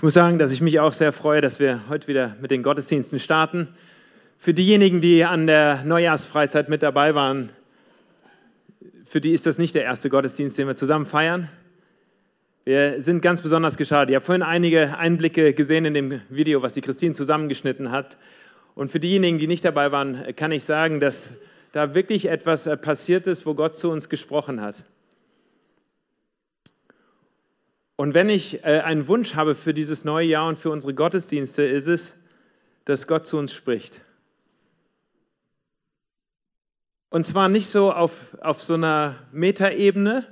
Ich muss sagen, dass ich mich auch sehr freue, dass wir heute wieder mit den Gottesdiensten starten. Für diejenigen, die an der Neujahrsfreizeit mit dabei waren, für die ist das nicht der erste Gottesdienst, den wir zusammen feiern. Wir sind ganz besonders geschadet. Ich habe vorhin einige Einblicke gesehen in dem Video, was die Christine zusammengeschnitten hat. Und für diejenigen, die nicht dabei waren, kann ich sagen, dass da wirklich etwas passiert ist, wo Gott zu uns gesprochen hat. Und wenn ich äh, einen Wunsch habe für dieses neue Jahr und für unsere Gottesdienste, ist es, dass Gott zu uns spricht. Und zwar nicht so auf, auf so einer Metaebene,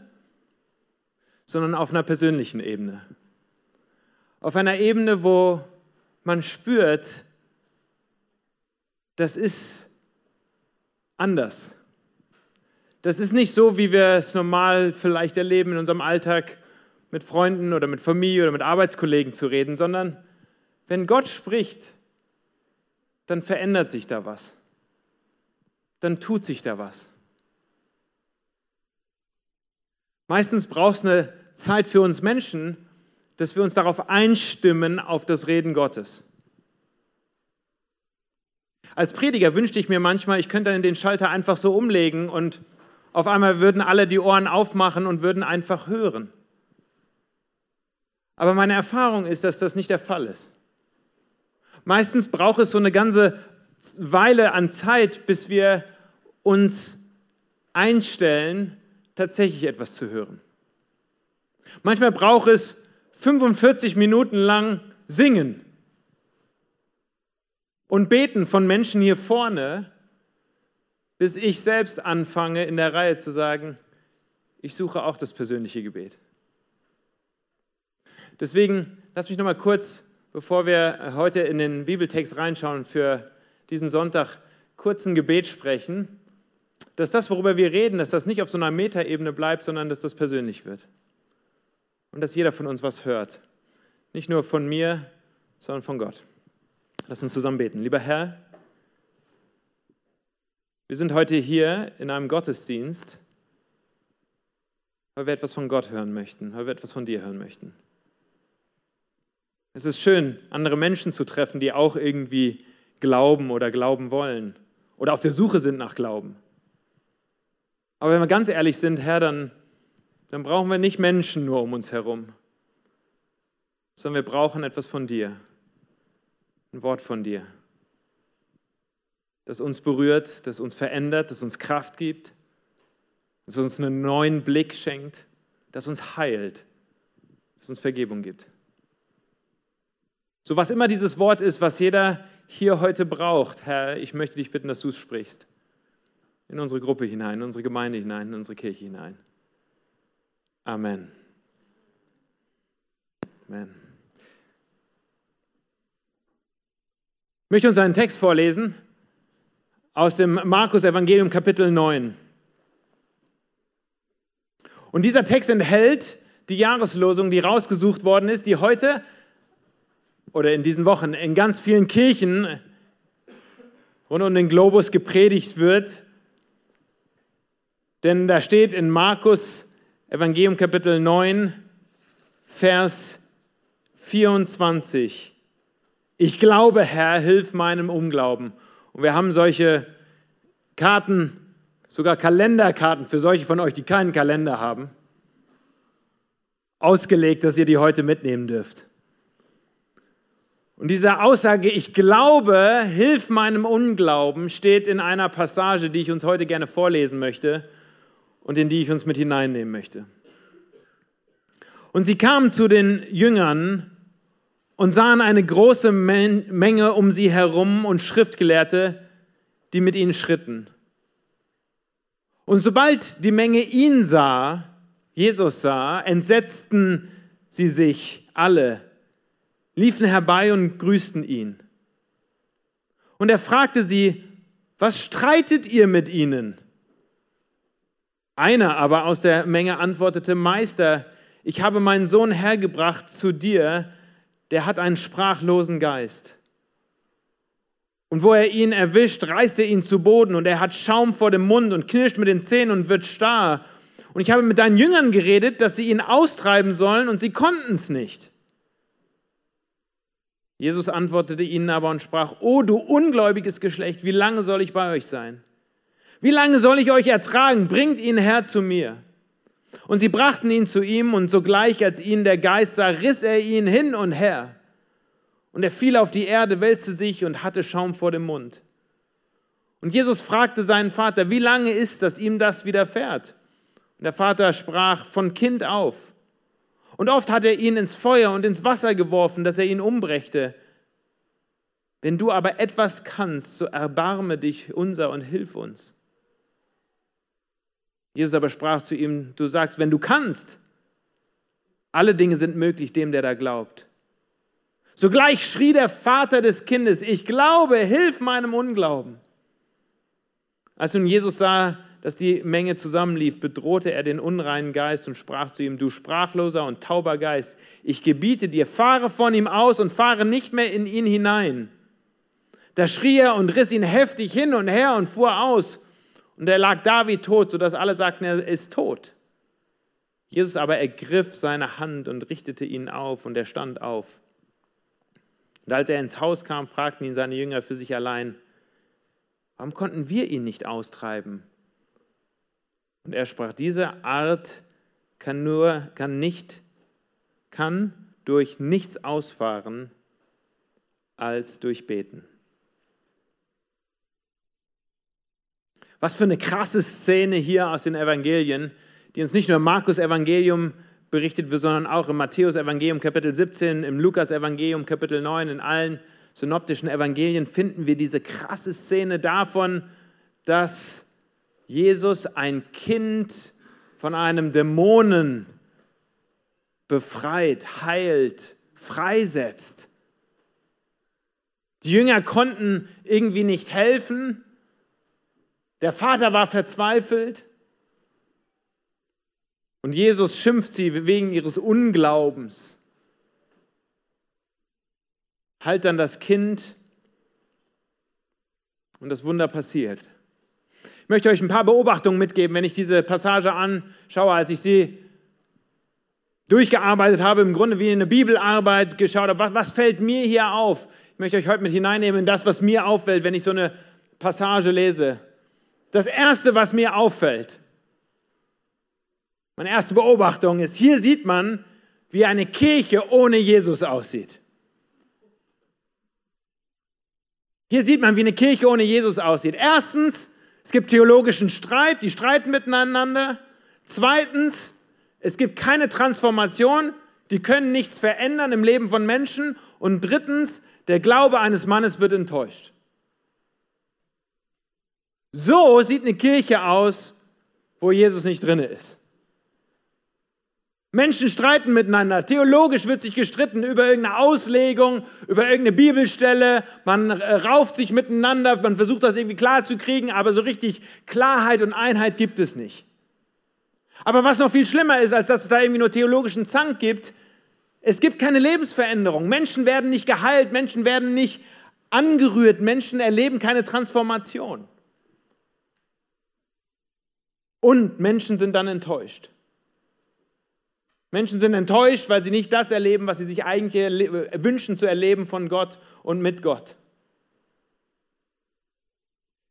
sondern auf einer persönlichen Ebene. Auf einer Ebene, wo man spürt, das ist anders. Das ist nicht so, wie wir es normal vielleicht erleben in unserem Alltag mit Freunden oder mit Familie oder mit Arbeitskollegen zu reden, sondern wenn Gott spricht, dann verändert sich da was. Dann tut sich da was. Meistens braucht es eine Zeit für uns Menschen, dass wir uns darauf einstimmen, auf das Reden Gottes. Als Prediger wünschte ich mir manchmal, ich könnte den Schalter einfach so umlegen und auf einmal würden alle die Ohren aufmachen und würden einfach hören. Aber meine Erfahrung ist, dass das nicht der Fall ist. Meistens braucht es so eine ganze Weile an Zeit, bis wir uns einstellen, tatsächlich etwas zu hören. Manchmal braucht es 45 Minuten lang Singen und Beten von Menschen hier vorne, bis ich selbst anfange in der Reihe zu sagen, ich suche auch das persönliche Gebet. Deswegen lass mich noch mal kurz, bevor wir heute in den Bibeltext reinschauen, für diesen Sonntag kurz ein Gebet sprechen, dass das, worüber wir reden, dass das nicht auf so einer Metaebene bleibt, sondern dass das persönlich wird. Und dass jeder von uns was hört. Nicht nur von mir, sondern von Gott. Lass uns zusammen beten. Lieber Herr, wir sind heute hier in einem Gottesdienst, weil wir etwas von Gott hören möchten, weil wir etwas von dir hören möchten. Es ist schön, andere Menschen zu treffen, die auch irgendwie glauben oder glauben wollen oder auf der Suche sind nach Glauben. Aber wenn wir ganz ehrlich sind, Herr, dann, dann brauchen wir nicht Menschen nur um uns herum, sondern wir brauchen etwas von dir, ein Wort von dir, das uns berührt, das uns verändert, das uns Kraft gibt, das uns einen neuen Blick schenkt, das uns heilt, das uns Vergebung gibt. So was immer dieses Wort ist, was jeder hier heute braucht, Herr, ich möchte dich bitten, dass du es sprichst. In unsere Gruppe hinein, in unsere Gemeinde hinein, in unsere Kirche hinein. Amen. Amen. Ich möchte uns einen Text vorlesen aus dem Markus Evangelium Kapitel 9. Und dieser Text enthält die Jahreslosung, die rausgesucht worden ist, die heute oder in diesen Wochen in ganz vielen Kirchen rund um den Globus gepredigt wird. Denn da steht in Markus Evangelium Kapitel 9, Vers 24, ich glaube, Herr, hilf meinem Unglauben. Und wir haben solche Karten, sogar Kalenderkarten für solche von euch, die keinen Kalender haben, ausgelegt, dass ihr die heute mitnehmen dürft. Und diese Aussage, ich glaube, hilf meinem Unglauben, steht in einer Passage, die ich uns heute gerne vorlesen möchte und in die ich uns mit hineinnehmen möchte. Und sie kamen zu den Jüngern und sahen eine große Menge um sie herum und Schriftgelehrte, die mit ihnen schritten. Und sobald die Menge ihn sah, Jesus sah, entsetzten sie sich alle liefen herbei und grüßten ihn. Und er fragte sie, was streitet ihr mit ihnen? Einer aber aus der Menge antwortete, Meister, ich habe meinen Sohn hergebracht zu dir, der hat einen sprachlosen Geist. Und wo er ihn erwischt, reißt er ihn zu Boden und er hat Schaum vor dem Mund und knirscht mit den Zähnen und wird starr. Und ich habe mit deinen Jüngern geredet, dass sie ihn austreiben sollen und sie konnten es nicht. Jesus antwortete ihnen aber und sprach, O du ungläubiges Geschlecht, wie lange soll ich bei euch sein? Wie lange soll ich euch ertragen? Bringt ihn her zu mir. Und sie brachten ihn zu ihm, und sogleich, als ihn der Geist sah, riss er ihn hin und her. Und er fiel auf die Erde, wälzte sich und hatte Schaum vor dem Mund. Und Jesus fragte seinen Vater, wie lange ist, dass ihm das widerfährt? Und der Vater sprach, von Kind auf. Und oft hat er ihn ins Feuer und ins Wasser geworfen, dass er ihn umbrächte. Wenn du aber etwas kannst, so erbarme dich unser und hilf uns. Jesus aber sprach zu ihm, du sagst, wenn du kannst, alle Dinge sind möglich dem, der da glaubt. Sogleich schrie der Vater des Kindes, ich glaube, hilf meinem Unglauben. Als nun Jesus sah, dass die Menge zusammenlief, bedrohte er den unreinen Geist und sprach zu ihm, du sprachloser und tauber Geist, ich gebiete dir, fahre von ihm aus und fahre nicht mehr in ihn hinein. Da schrie er und riss ihn heftig hin und her und fuhr aus. Und er lag da wie tot, sodass alle sagten, er ist tot. Jesus aber ergriff seine Hand und richtete ihn auf und er stand auf. Und als er ins Haus kam, fragten ihn seine Jünger für sich allein, warum konnten wir ihn nicht austreiben? Und er sprach, diese Art kann nur, kann nicht, kann durch nichts ausfahren als durch Beten. Was für eine krasse Szene hier aus den Evangelien, die uns nicht nur im Markus Evangelium berichtet wird, sondern auch im Matthäus Evangelium Kapitel 17, im Lukas Evangelium Kapitel 9, in allen synoptischen Evangelien finden wir diese krasse Szene davon, dass Jesus ein Kind von einem Dämonen befreit, heilt, freisetzt. Die Jünger konnten irgendwie nicht helfen. Der Vater war verzweifelt. Und Jesus schimpft sie wegen ihres Unglaubens. Halt dann das Kind und das Wunder passiert. Ich möchte euch ein paar Beobachtungen mitgeben, wenn ich diese Passage anschaue, als ich sie durchgearbeitet habe, im Grunde wie in eine Bibelarbeit geschaut habe. Was, was fällt mir hier auf? Ich möchte euch heute mit hineinnehmen in das, was mir auffällt, wenn ich so eine Passage lese. Das Erste, was mir auffällt, meine erste Beobachtung ist, hier sieht man, wie eine Kirche ohne Jesus aussieht. Hier sieht man, wie eine Kirche ohne Jesus aussieht. Erstens, es gibt theologischen Streit, die streiten miteinander. Zweitens, es gibt keine Transformation, die können nichts verändern im Leben von Menschen. Und drittens, der Glaube eines Mannes wird enttäuscht. So sieht eine Kirche aus, wo Jesus nicht drin ist. Menschen streiten miteinander. Theologisch wird sich gestritten über irgendeine Auslegung, über irgendeine Bibelstelle. Man äh, rauft sich miteinander, man versucht das irgendwie klar zu kriegen, aber so richtig Klarheit und Einheit gibt es nicht. Aber was noch viel schlimmer ist, als dass es da irgendwie nur theologischen Zank gibt, es gibt keine Lebensveränderung. Menschen werden nicht geheilt, Menschen werden nicht angerührt, Menschen erleben keine Transformation. Und Menschen sind dann enttäuscht. Menschen sind enttäuscht, weil sie nicht das erleben, was sie sich eigentlich wünschen zu erleben von Gott und mit Gott.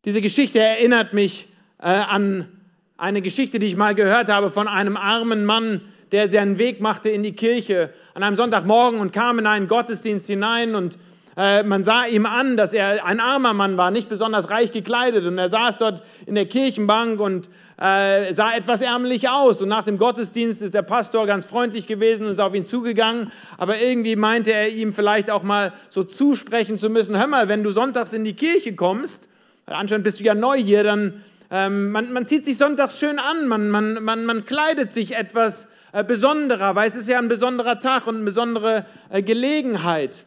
Diese Geschichte erinnert mich äh, an eine Geschichte, die ich mal gehört habe von einem armen Mann, der seinen Weg machte in die Kirche an einem Sonntagmorgen und kam in einen Gottesdienst hinein und äh, man sah ihm an, dass er ein armer Mann war, nicht besonders reich gekleidet. Und er saß dort in der Kirchenbank und äh, sah etwas ärmlich aus. Und nach dem Gottesdienst ist der Pastor ganz freundlich gewesen und ist auf ihn zugegangen. Aber irgendwie meinte er ihm vielleicht auch mal so zusprechen zu müssen: Hör mal, wenn du sonntags in die Kirche kommst, weil anscheinend bist du ja neu hier, dann ähm, man, man zieht sich sonntags schön an, man, man, man, man kleidet sich etwas äh, besonderer, weil es ist ja ein besonderer Tag und eine besondere äh, Gelegenheit.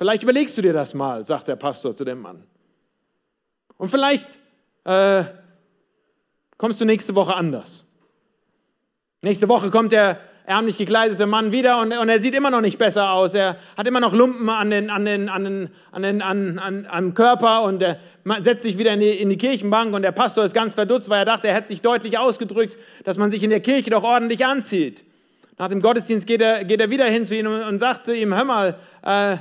Vielleicht überlegst du dir das mal, sagt der Pastor zu dem Mann. Und vielleicht äh, kommst du nächste Woche anders. Nächste Woche kommt der ärmlich gekleidete Mann wieder und, und, er sieht immer noch nicht besser aus. Er hat immer noch Lumpen an den, an den, an den, an den, an, an, am Körper und er setzt sich wieder in die, in die Kirchenbank und der Pastor ist ganz verdutzt, weil er dachte, er hätte sich deutlich ausgedrückt, dass man sich in der Kirche doch ordentlich anzieht. Nach dem Gottesdienst geht er, geht er wieder hin zu ihm und sagt zu ihm, hör mal, äh,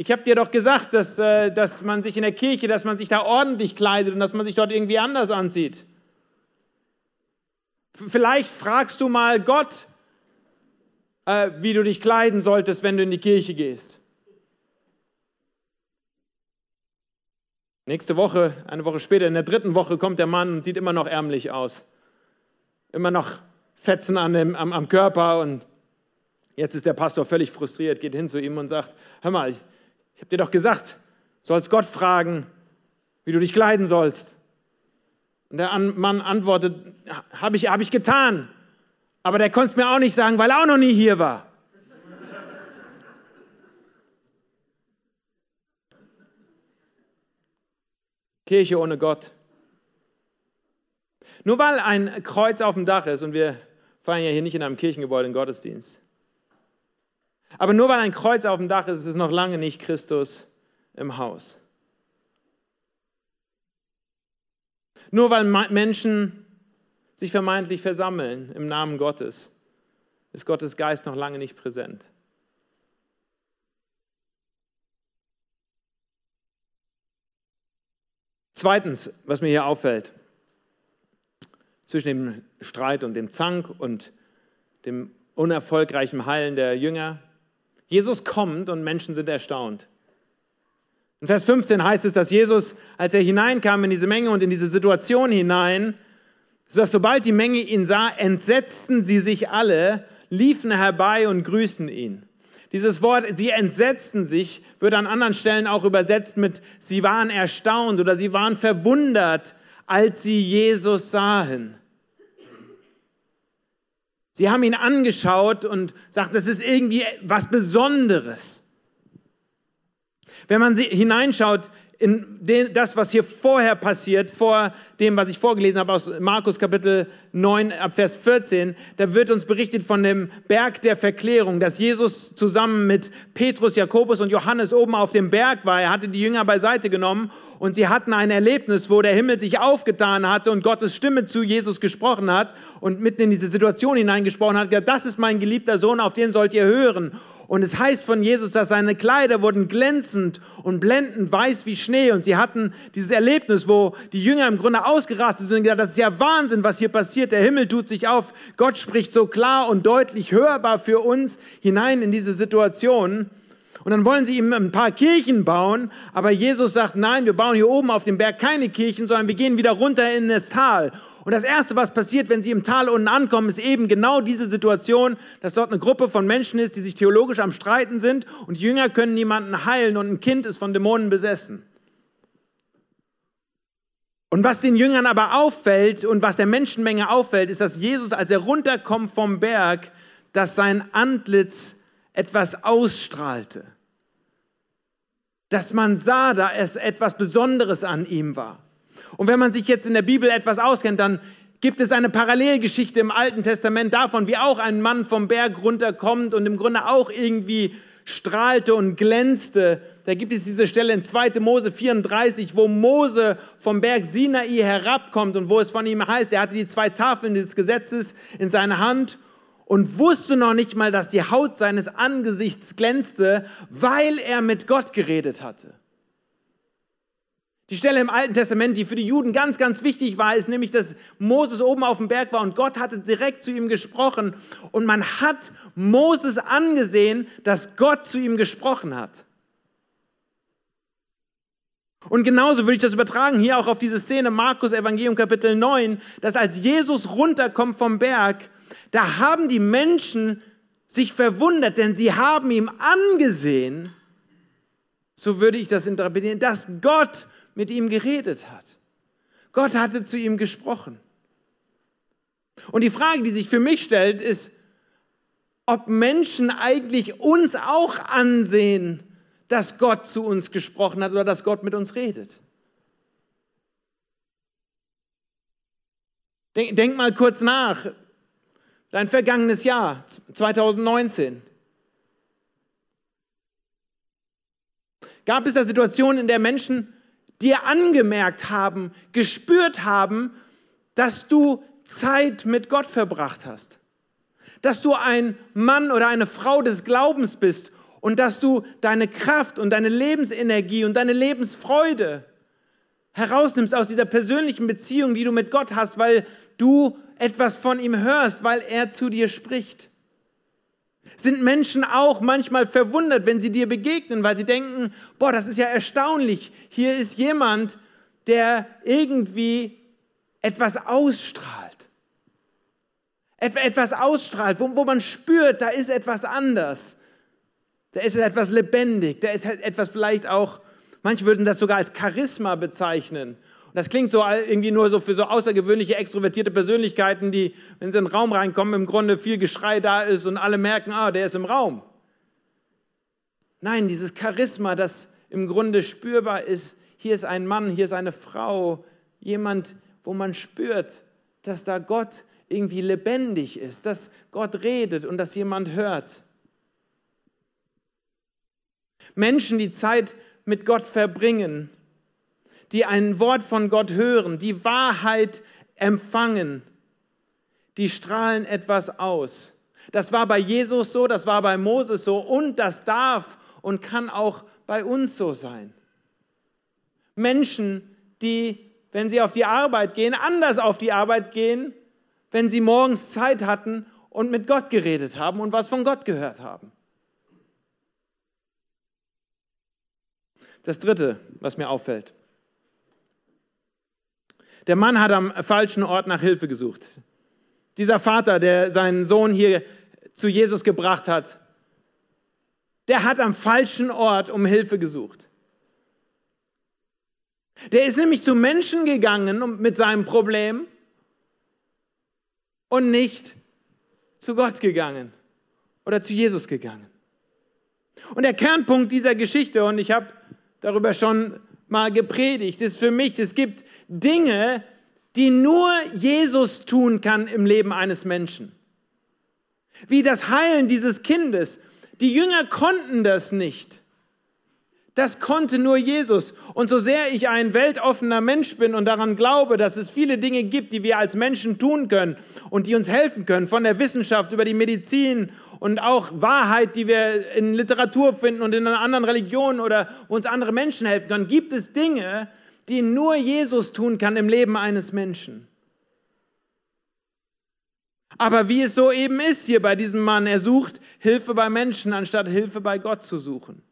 ich habe dir doch gesagt, dass, äh, dass man sich in der Kirche, dass man sich da ordentlich kleidet und dass man sich dort irgendwie anders anzieht. Vielleicht fragst du mal Gott, äh, wie du dich kleiden solltest, wenn du in die Kirche gehst. Nächste Woche, eine Woche später, in der dritten Woche kommt der Mann und sieht immer noch ärmlich aus. Immer noch Fetzen an dem, am, am Körper und jetzt ist der Pastor völlig frustriert, geht hin zu ihm und sagt, hör mal, ich, ich habe dir doch gesagt, sollst Gott fragen, wie du dich kleiden sollst. Und der Mann antwortet, habe ich, hab ich getan, aber der konnte es mir auch nicht sagen, weil er auch noch nie hier war. Kirche ohne Gott. Nur weil ein Kreuz auf dem Dach ist, und wir feiern ja hier nicht in einem Kirchengebäude einen Gottesdienst, aber nur weil ein Kreuz auf dem Dach ist, ist es noch lange nicht Christus im Haus. Nur weil Menschen sich vermeintlich versammeln im Namen Gottes, ist Gottes Geist noch lange nicht präsent. Zweitens, was mir hier auffällt, zwischen dem Streit und dem Zank und dem unerfolgreichen Heilen der Jünger, Jesus kommt und Menschen sind erstaunt. In Vers 15 heißt es, dass Jesus, als er hineinkam in diese Menge und in diese Situation hinein, dass sobald die Menge ihn sah, entsetzten sie sich alle, liefen herbei und grüßten ihn. Dieses Wort, sie entsetzten sich, wird an anderen Stellen auch übersetzt mit, sie waren erstaunt oder sie waren verwundert, als sie Jesus sahen. Sie haben ihn angeschaut und sagten, das ist irgendwie was Besonderes. Wenn man hineinschaut in den, das, was hier vorher passiert, vor dem, was ich vorgelesen habe aus Markus Kapitel 9, Vers 14, da wird uns berichtet von dem Berg der Verklärung, dass Jesus zusammen mit Petrus, Jakobus und Johannes oben auf dem Berg war. Er hatte die Jünger beiseite genommen und sie hatten ein Erlebnis, wo der Himmel sich aufgetan hatte und Gottes Stimme zu Jesus gesprochen hat und mitten in diese Situation hineingesprochen hat, das ist mein geliebter Sohn, auf den sollt ihr hören. Und es heißt von Jesus, dass seine Kleider wurden glänzend und blendend weiß wie Schnee. Und sie hatten dieses Erlebnis, wo die Jünger im Grunde ausgerastet sind und gesagt, das ist ja Wahnsinn, was hier passiert. Der Himmel tut sich auf. Gott spricht so klar und deutlich hörbar für uns hinein in diese Situation. Und dann wollen sie ihm ein paar Kirchen bauen, aber Jesus sagt, nein, wir bauen hier oben auf dem Berg keine Kirchen, sondern wir gehen wieder runter in das Tal. Und das Erste, was passiert, wenn sie im Tal unten ankommen, ist eben genau diese Situation, dass dort eine Gruppe von Menschen ist, die sich theologisch am Streiten sind und die Jünger können niemanden heilen und ein Kind ist von Dämonen besessen. Und was den Jüngern aber auffällt und was der Menschenmenge auffällt, ist, dass Jesus, als er runterkommt vom Berg, dass sein Antlitz etwas ausstrahlte. Dass man sah, da es etwas Besonderes an ihm war. Und wenn man sich jetzt in der Bibel etwas auskennt, dann gibt es eine Parallelgeschichte im Alten Testament davon, wie auch ein Mann vom Berg runterkommt und im Grunde auch irgendwie strahlte und glänzte. Da gibt es diese Stelle in 2. Mose 34, wo Mose vom Berg Sinai herabkommt und wo es von ihm heißt, er hatte die zwei Tafeln des Gesetzes in seiner Hand und wusste noch nicht mal, dass die Haut seines Angesichts glänzte, weil er mit Gott geredet hatte. Die Stelle im Alten Testament, die für die Juden ganz, ganz wichtig war, ist nämlich, dass Moses oben auf dem Berg war und Gott hatte direkt zu ihm gesprochen und man hat Moses angesehen, dass Gott zu ihm gesprochen hat. Und genauso würde ich das übertragen hier auch auf diese Szene Markus Evangelium Kapitel 9, dass als Jesus runterkommt vom Berg, da haben die Menschen sich verwundert, denn sie haben ihm angesehen, so würde ich das interpretieren, dass Gott mit ihm geredet hat. Gott hatte zu ihm gesprochen. Und die Frage, die sich für mich stellt, ist, ob Menschen eigentlich uns auch ansehen, dass Gott zu uns gesprochen hat oder dass Gott mit uns redet. Denk, denk mal kurz nach. Dein vergangenes Jahr, 2019. Gab es da Situationen, in der Menschen dir angemerkt haben, gespürt haben, dass du Zeit mit Gott verbracht hast? dass du ein Mann oder eine Frau des Glaubens bist und dass du deine Kraft und deine Lebensenergie und deine Lebensfreude herausnimmst aus dieser persönlichen Beziehung, die du mit Gott hast, weil du etwas von ihm hörst, weil er zu dir spricht. Sind Menschen auch manchmal verwundert, wenn sie dir begegnen, weil sie denken, boah, das ist ja erstaunlich, hier ist jemand, der irgendwie etwas ausstrahlt. Etwas ausstrahlt, wo, wo man spürt, da ist etwas anders. Da ist etwas lebendig, da ist halt etwas vielleicht auch, manche würden das sogar als Charisma bezeichnen. Und das klingt so irgendwie nur so für so außergewöhnliche, extrovertierte Persönlichkeiten, die, wenn sie in den Raum reinkommen, im Grunde viel Geschrei da ist und alle merken, ah, der ist im Raum. Nein, dieses Charisma, das im Grunde spürbar ist, hier ist ein Mann, hier ist eine Frau, jemand, wo man spürt, dass da Gott irgendwie lebendig ist, dass Gott redet und dass jemand hört. Menschen, die Zeit mit Gott verbringen, die ein Wort von Gott hören, die Wahrheit empfangen, die strahlen etwas aus. Das war bei Jesus so, das war bei Moses so und das darf und kann auch bei uns so sein. Menschen, die, wenn sie auf die Arbeit gehen, anders auf die Arbeit gehen, wenn sie morgens Zeit hatten und mit Gott geredet haben und was von Gott gehört haben. Das Dritte, was mir auffällt. Der Mann hat am falschen Ort nach Hilfe gesucht. Dieser Vater, der seinen Sohn hier zu Jesus gebracht hat, der hat am falschen Ort um Hilfe gesucht. Der ist nämlich zu Menschen gegangen mit seinem Problem und nicht zu Gott gegangen oder zu Jesus gegangen. Und der Kernpunkt dieser Geschichte, und ich habe darüber schon mal gepredigt, ist für mich, es gibt Dinge, die nur Jesus tun kann im Leben eines Menschen. Wie das Heilen dieses Kindes. Die Jünger konnten das nicht. Das konnte nur Jesus. Und so sehr ich ein weltoffener Mensch bin und daran glaube, dass es viele Dinge gibt, die wir als Menschen tun können und die uns helfen können, von der Wissenschaft über die Medizin und auch Wahrheit, die wir in Literatur finden und in anderen Religionen oder wo uns andere Menschen helfen können, gibt es Dinge, die nur Jesus tun kann im Leben eines Menschen. Aber wie es so eben ist hier bei diesem Mann, er sucht Hilfe bei Menschen, anstatt Hilfe bei Gott zu suchen.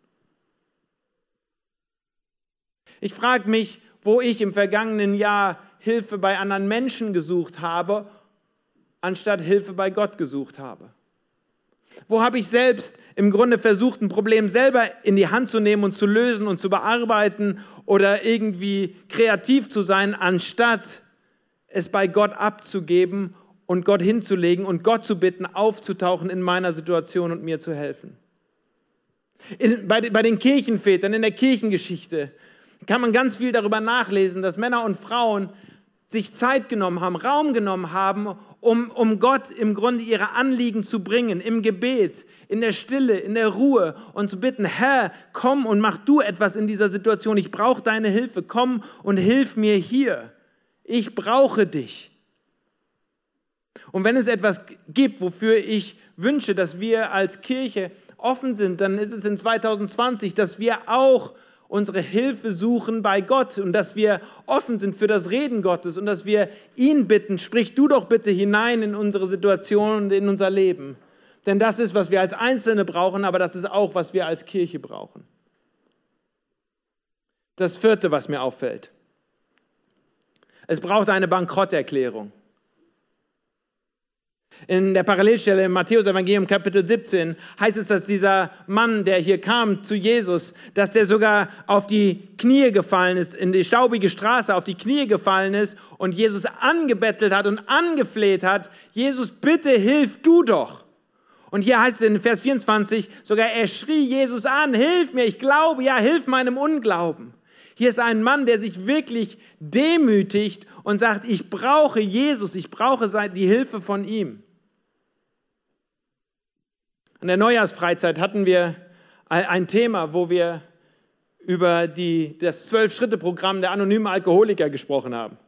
Ich frage mich, wo ich im vergangenen Jahr Hilfe bei anderen Menschen gesucht habe, anstatt Hilfe bei Gott gesucht habe. Wo habe ich selbst im Grunde versucht, ein Problem selber in die Hand zu nehmen und zu lösen und zu bearbeiten oder irgendwie kreativ zu sein, anstatt es bei Gott abzugeben und Gott hinzulegen und Gott zu bitten, aufzutauchen in meiner Situation und mir zu helfen. In, bei, bei den Kirchenvätern, in der Kirchengeschichte, kann man ganz viel darüber nachlesen, dass Männer und Frauen sich Zeit genommen haben, Raum genommen haben, um, um Gott im Grunde ihre Anliegen zu bringen, im Gebet, in der Stille, in der Ruhe und zu bitten, Herr, komm und mach du etwas in dieser Situation. Ich brauche deine Hilfe. Komm und hilf mir hier. Ich brauche dich. Und wenn es etwas gibt, wofür ich wünsche, dass wir als Kirche offen sind, dann ist es in 2020, dass wir auch unsere Hilfe suchen bei Gott und dass wir offen sind für das Reden Gottes und dass wir ihn bitten, sprich du doch bitte hinein in unsere Situation und in unser Leben. Denn das ist, was wir als Einzelne brauchen, aber das ist auch, was wir als Kirche brauchen. Das vierte, was mir auffällt. Es braucht eine Bankrotterklärung. In der Parallelstelle im Matthäus-Evangelium Kapitel 17 heißt es, dass dieser Mann, der hier kam zu Jesus, dass der sogar auf die Knie gefallen ist, in die staubige Straße auf die Knie gefallen ist und Jesus angebettelt hat und angefleht hat, Jesus, bitte hilf du doch. Und hier heißt es in Vers 24 sogar, er schrie Jesus an, hilf mir, ich glaube, ja, hilf meinem Unglauben. Hier ist ein Mann, der sich wirklich demütigt und sagt, ich brauche Jesus, ich brauche die Hilfe von ihm. An der Neujahrsfreizeit hatten wir ein Thema, wo wir über die, das Zwölf-Schritte-Programm der anonymen Alkoholiker gesprochen haben.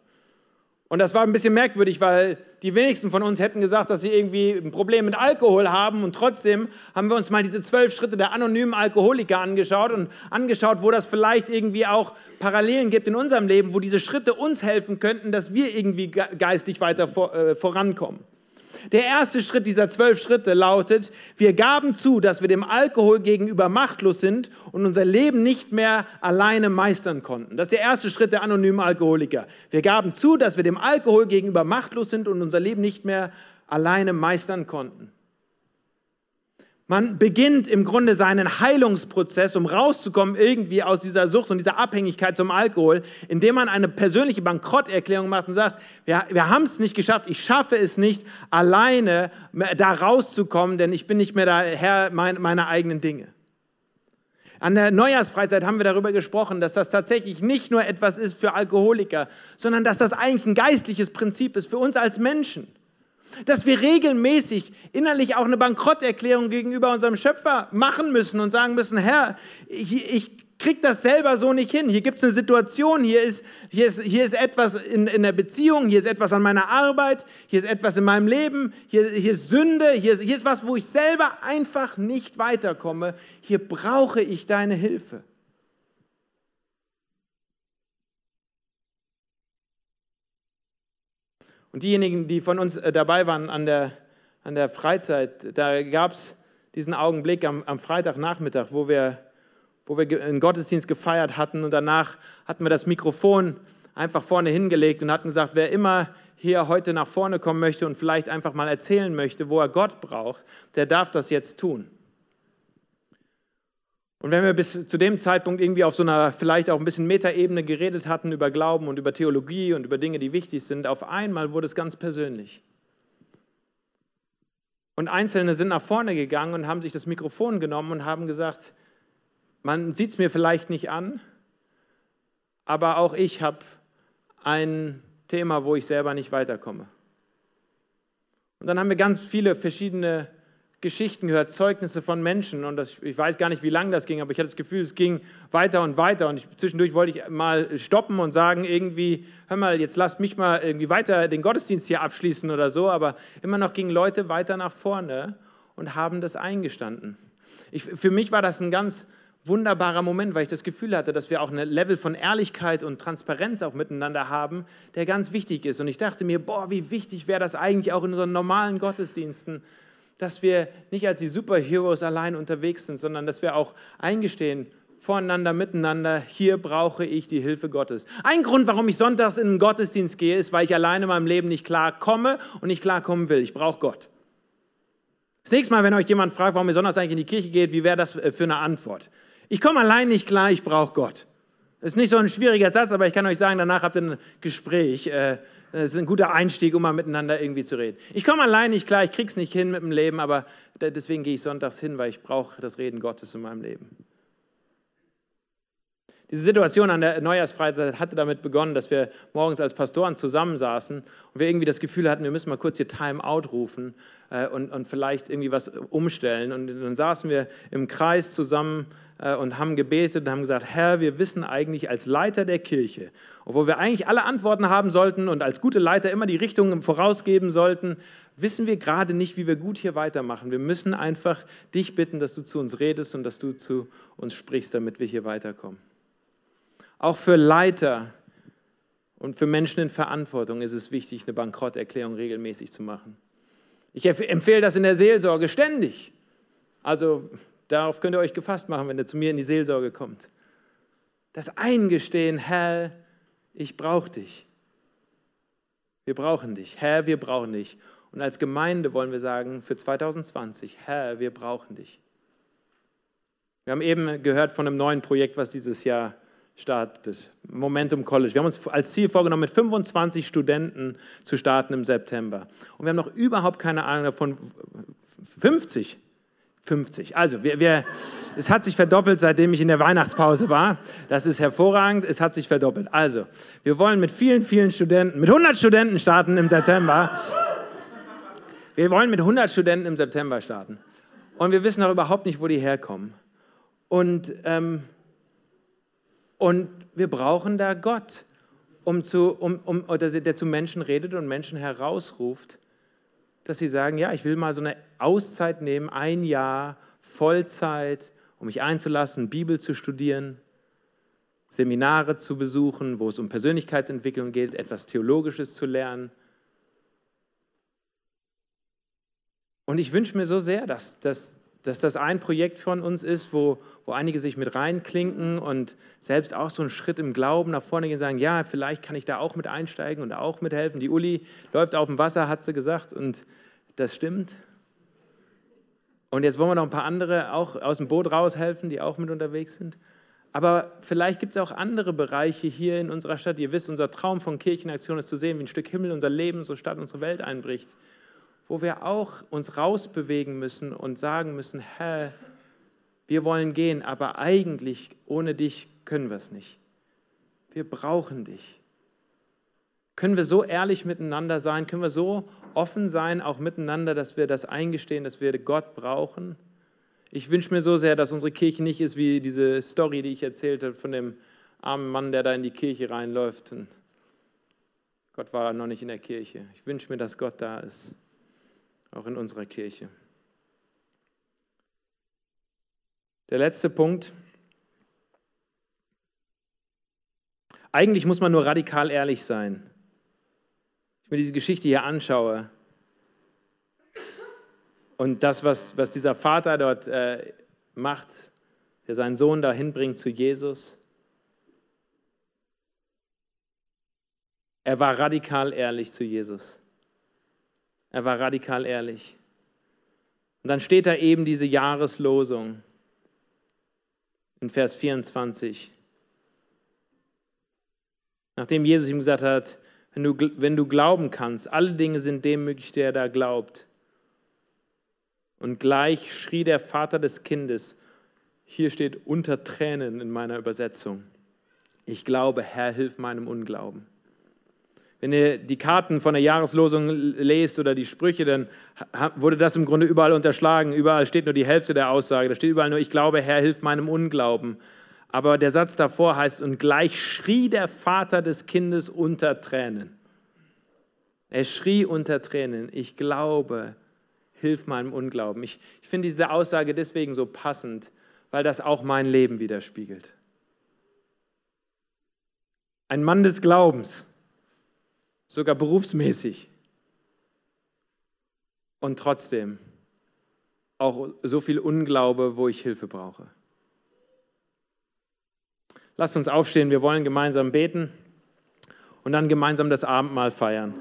Und das war ein bisschen merkwürdig, weil die wenigsten von uns hätten gesagt, dass sie irgendwie ein Problem mit Alkohol haben. Und trotzdem haben wir uns mal diese zwölf Schritte der anonymen Alkoholiker angeschaut und angeschaut, wo das vielleicht irgendwie auch Parallelen gibt in unserem Leben, wo diese Schritte uns helfen könnten, dass wir irgendwie geistig weiter äh, vorankommen. Der erste Schritt dieser zwölf Schritte lautet, wir gaben zu, dass wir dem Alkohol gegenüber machtlos sind und unser Leben nicht mehr alleine meistern konnten. Das ist der erste Schritt der anonymen Alkoholiker. Wir gaben zu, dass wir dem Alkohol gegenüber machtlos sind und unser Leben nicht mehr alleine meistern konnten. Man beginnt im Grunde seinen Heilungsprozess, um rauszukommen irgendwie aus dieser Sucht und dieser Abhängigkeit zum Alkohol, indem man eine persönliche Bankrotterklärung macht und sagt, wir, wir haben es nicht geschafft, ich schaffe es nicht, alleine da rauszukommen, denn ich bin nicht mehr der Herr meiner eigenen Dinge. An der Neujahrsfreizeit haben wir darüber gesprochen, dass das tatsächlich nicht nur etwas ist für Alkoholiker, sondern dass das eigentlich ein geistliches Prinzip ist für uns als Menschen. Dass wir regelmäßig innerlich auch eine Bankrotterklärung gegenüber unserem Schöpfer machen müssen und sagen müssen, Herr, ich, ich kriege das selber so nicht hin. Hier gibt es eine Situation, hier ist, hier ist, hier ist etwas in, in der Beziehung, hier ist etwas an meiner Arbeit, hier ist etwas in meinem Leben, hier, hier ist Sünde, hier ist, hier ist was, wo ich selber einfach nicht weiterkomme. Hier brauche ich deine Hilfe. Und diejenigen, die von uns äh, dabei waren an der, an der Freizeit, da gab es diesen Augenblick am, am Freitagnachmittag, wo wir, wo wir einen Gottesdienst gefeiert hatten und danach hatten wir das Mikrofon einfach vorne hingelegt und hatten gesagt, wer immer hier heute nach vorne kommen möchte und vielleicht einfach mal erzählen möchte, wo er Gott braucht, der darf das jetzt tun. Und wenn wir bis zu dem Zeitpunkt irgendwie auf so einer vielleicht auch ein bisschen Metaebene geredet hatten über Glauben und über Theologie und über Dinge, die wichtig sind, auf einmal wurde es ganz persönlich. Und Einzelne sind nach vorne gegangen und haben sich das Mikrofon genommen und haben gesagt, man sieht es mir vielleicht nicht an, aber auch ich habe ein Thema, wo ich selber nicht weiterkomme. Und dann haben wir ganz viele verschiedene Geschichten gehört, Zeugnisse von Menschen und das, ich weiß gar nicht, wie lange das ging, aber ich hatte das Gefühl, es ging weiter und weiter und ich, zwischendurch wollte ich mal stoppen und sagen irgendwie, hör mal, jetzt lasst mich mal irgendwie weiter den Gottesdienst hier abschließen oder so, aber immer noch gingen Leute weiter nach vorne und haben das eingestanden. Ich, für mich war das ein ganz wunderbarer Moment, weil ich das Gefühl hatte, dass wir auch ein Level von Ehrlichkeit und Transparenz auch miteinander haben, der ganz wichtig ist. Und ich dachte mir, boah, wie wichtig wäre das eigentlich auch in unseren normalen Gottesdiensten, dass wir nicht als die Superheroes allein unterwegs sind, sondern dass wir auch eingestehen, voreinander, miteinander, hier brauche ich die Hilfe Gottes. Ein Grund, warum ich sonntags in den Gottesdienst gehe, ist, weil ich alleine in meinem Leben nicht klar komme und nicht klar kommen will. Ich brauche Gott. Das nächste Mal, wenn euch jemand fragt, warum ihr sonntags eigentlich in die Kirche geht, wie wäre das äh, für eine Antwort? Ich komme allein nicht klar, ich brauche Gott. Das ist nicht so ein schwieriger Satz, aber ich kann euch sagen, danach habt ihr ein Gespräch. Äh, das ist ein guter Einstieg, um mal miteinander irgendwie zu reden. Ich komme allein nicht klar, ich krieg's nicht hin mit dem Leben, aber deswegen gehe ich sonntags hin, weil ich brauche das Reden Gottes in meinem Leben. Diese Situation an der Neujahrsfreizeit hatte damit begonnen, dass wir morgens als Pastoren zusammensaßen und wir irgendwie das Gefühl hatten, wir müssen mal kurz hier Time Out rufen äh, und, und vielleicht irgendwie was umstellen. Und dann saßen wir im Kreis zusammen äh, und haben gebetet und haben gesagt, Herr, wir wissen eigentlich als Leiter der Kirche, obwohl wir eigentlich alle Antworten haben sollten und als gute Leiter immer die Richtung vorausgeben sollten, wissen wir gerade nicht, wie wir gut hier weitermachen. Wir müssen einfach dich bitten, dass du zu uns redest und dass du zu uns sprichst, damit wir hier weiterkommen. Auch für Leiter und für Menschen in Verantwortung ist es wichtig, eine Bankrotterklärung regelmäßig zu machen. Ich empfehle das in der Seelsorge ständig. Also darauf könnt ihr euch gefasst machen, wenn ihr zu mir in die Seelsorge kommt. Das Eingestehen, Herr, ich brauche dich. Wir brauchen dich. Herr, wir brauchen dich. Und als Gemeinde wollen wir sagen, für 2020, Herr, wir brauchen dich. Wir haben eben gehört von einem neuen Projekt, was dieses Jahr startet. Momentum College. Wir haben uns als Ziel vorgenommen, mit 25 Studenten zu starten im September. Und wir haben noch überhaupt keine Ahnung davon, 50. 50. Also, wir, wir, es hat sich verdoppelt, seitdem ich in der Weihnachtspause war. Das ist hervorragend, es hat sich verdoppelt. Also, wir wollen mit vielen, vielen Studenten, mit 100 Studenten starten im September. Wir wollen mit 100 Studenten im September starten. Und wir wissen auch überhaupt nicht, wo die herkommen. Und ähm, und wir brauchen da Gott. um zu, um, um, oder der zu Menschen redet und Menschen herausruft, dass sie sagen, ja, ich will mal so eine Auszeit nehmen, ein Jahr Vollzeit, um mich einzulassen, Bibel zu studieren, Seminare zu besuchen, wo es um Persönlichkeitsentwicklung geht, etwas Theologisches zu lernen. Und ich wünsche mir so sehr, dass, dass, dass das ein Projekt von uns ist, wo, wo einige sich mit reinklinken und selbst auch so einen Schritt im Glauben nach vorne gehen und sagen, ja, vielleicht kann ich da auch mit einsteigen und auch mithelfen. Die Uli läuft auf dem Wasser, hat sie gesagt, und das stimmt. Und jetzt wollen wir noch ein paar andere auch aus dem Boot raushelfen, die auch mit unterwegs sind. Aber vielleicht gibt es auch andere Bereiche hier in unserer Stadt. Ihr wisst, unser Traum von Kirchenaktion ist zu sehen, wie ein Stück Himmel unser Leben, unsere Stadt, unsere Welt einbricht, wo wir auch uns rausbewegen müssen und sagen müssen, Herr, wir wollen gehen, aber eigentlich ohne dich können wir es nicht. Wir brauchen dich. Können wir so ehrlich miteinander sein? Können wir so offen sein, auch miteinander, dass wir das eingestehen, dass wir Gott brauchen? Ich wünsche mir so sehr, dass unsere Kirche nicht ist wie diese Story, die ich erzählt habe von dem armen Mann, der da in die Kirche reinläuft. Und Gott war noch nicht in der Kirche. Ich wünsche mir, dass Gott da ist, auch in unserer Kirche. Der letzte Punkt. Eigentlich muss man nur radikal ehrlich sein. Ich mir diese Geschichte hier anschaue, und das, was, was dieser Vater dort äh, macht, der seinen Sohn dahin bringt zu Jesus, er war radikal ehrlich zu Jesus. Er war radikal ehrlich. Und dann steht da eben diese Jahreslosung in Vers 24. Nachdem Jesus ihm gesagt hat, wenn du, wenn du glauben kannst, alle Dinge sind dem möglich, der da glaubt. Und gleich schrie der Vater des Kindes, hier steht unter Tränen in meiner Übersetzung, ich glaube, Herr, hilf meinem Unglauben. Wenn ihr die Karten von der Jahreslosung lest oder die Sprüche, dann wurde das im Grunde überall unterschlagen. Überall steht nur die Hälfte der Aussage. Da steht überall nur, ich glaube, Herr, hilf meinem Unglauben. Aber der Satz davor heißt, und gleich schrie der Vater des Kindes unter Tränen. Er schrie unter Tränen, ich glaube, hilf meinem Unglauben. Ich, ich finde diese Aussage deswegen so passend, weil das auch mein Leben widerspiegelt. Ein Mann des Glaubens, sogar berufsmäßig. Und trotzdem auch so viel Unglaube, wo ich Hilfe brauche. Lasst uns aufstehen, wir wollen gemeinsam beten und dann gemeinsam das Abendmahl feiern.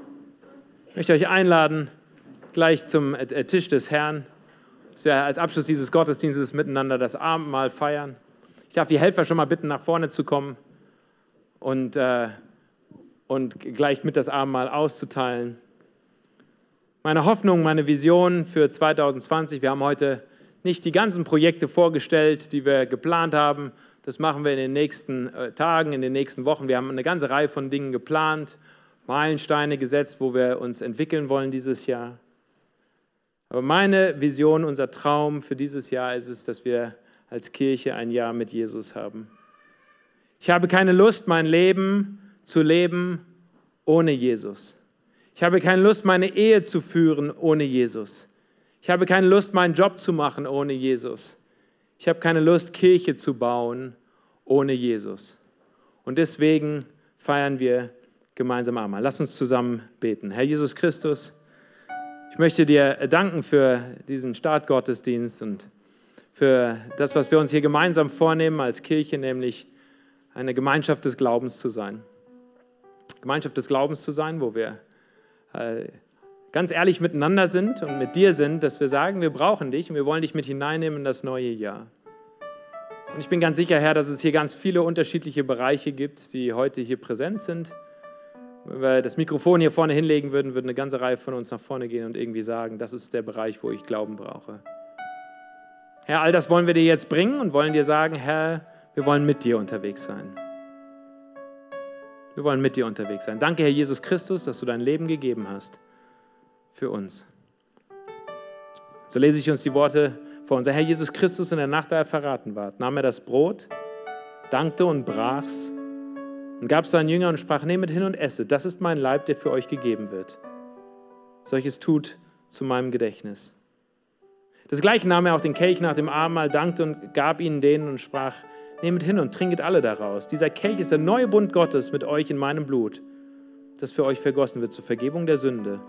Ich möchte euch einladen, gleich zum äh, Tisch des Herrn, dass wir als Abschluss dieses Gottesdienstes miteinander das Abendmahl feiern. Ich darf die Helfer schon mal bitten, nach vorne zu kommen und, äh, und gleich mit das Abendmahl auszuteilen. Meine Hoffnung, meine Vision für 2020, wir haben heute nicht die ganzen Projekte vorgestellt, die wir geplant haben. Das machen wir in den nächsten äh, Tagen, in den nächsten Wochen. Wir haben eine ganze Reihe von Dingen geplant, Meilensteine gesetzt, wo wir uns entwickeln wollen dieses Jahr. Aber meine Vision, unser Traum für dieses Jahr ist es, dass wir als Kirche ein Jahr mit Jesus haben. Ich habe keine Lust, mein Leben zu leben ohne Jesus. Ich habe keine Lust, meine Ehe zu führen ohne Jesus. Ich habe keine Lust, meinen Job zu machen ohne Jesus. Ich habe keine Lust, Kirche zu bauen ohne Jesus. Und deswegen feiern wir gemeinsam einmal. Lass uns zusammen beten. Herr Jesus Christus, ich möchte dir danken für diesen Startgottesdienst und für das, was wir uns hier gemeinsam vornehmen als Kirche, nämlich eine Gemeinschaft des Glaubens zu sein. Gemeinschaft des Glaubens zu sein, wo wir äh, ganz ehrlich miteinander sind und mit dir sind, dass wir sagen, wir brauchen dich und wir wollen dich mit hineinnehmen in das neue Jahr. Und ich bin ganz sicher, Herr, dass es hier ganz viele unterschiedliche Bereiche gibt, die heute hier präsent sind wenn wir das Mikrofon hier vorne hinlegen würden, würde eine ganze Reihe von uns nach vorne gehen und irgendwie sagen, das ist der Bereich, wo ich Glauben brauche. Herr, all das wollen wir dir jetzt bringen und wollen dir sagen, Herr, wir wollen mit dir unterwegs sein. Wir wollen mit dir unterwegs sein. Danke, Herr Jesus Christus, dass du dein Leben gegeben hast für uns. So lese ich uns die Worte vor. Unser Herr Jesus Christus in der Nacht, da er verraten war, nahm er das Brot, dankte und brach's und gab es seinen Jüngern und sprach, nehmet hin und esse, das ist mein Leib, der für euch gegeben wird. Solches tut zu meinem Gedächtnis. Das gleiche nahm er auch den Kelch nach dem Abendmahl, dankte und gab ihnen den und sprach, nehmet hin und trinket alle daraus. Dieser Kelch ist der neue Bund Gottes mit euch in meinem Blut, das für euch vergossen wird zur Vergebung der Sünde.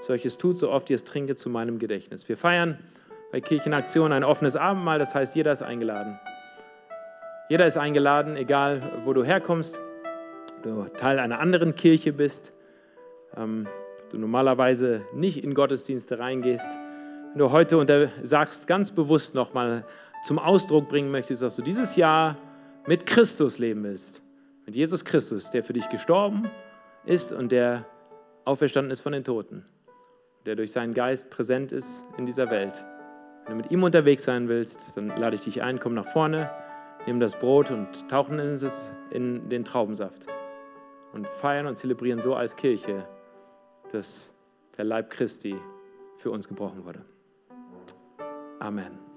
Solches tut, so oft ihr es trinket, zu meinem Gedächtnis. Wir feiern bei Kirchenaktion ein offenes Abendmahl, das heißt, jeder ist eingeladen. Jeder ist eingeladen, egal wo du herkommst, du Teil einer anderen Kirche bist, ähm, du normalerweise nicht in Gottesdienste reingehst. Wenn du heute und sagst ganz bewusst nochmal zum Ausdruck bringen möchtest, dass du dieses Jahr mit Christus leben willst, mit Jesus Christus, der für dich gestorben ist und der auferstanden ist von den Toten, der durch seinen Geist präsent ist in dieser Welt. Wenn du mit ihm unterwegs sein willst, dann lade ich dich ein, komm nach vorne nehmen das Brot und tauchen es in den Traubensaft und feiern und zelebrieren so als Kirche, dass der Leib Christi für uns gebrochen wurde. Amen.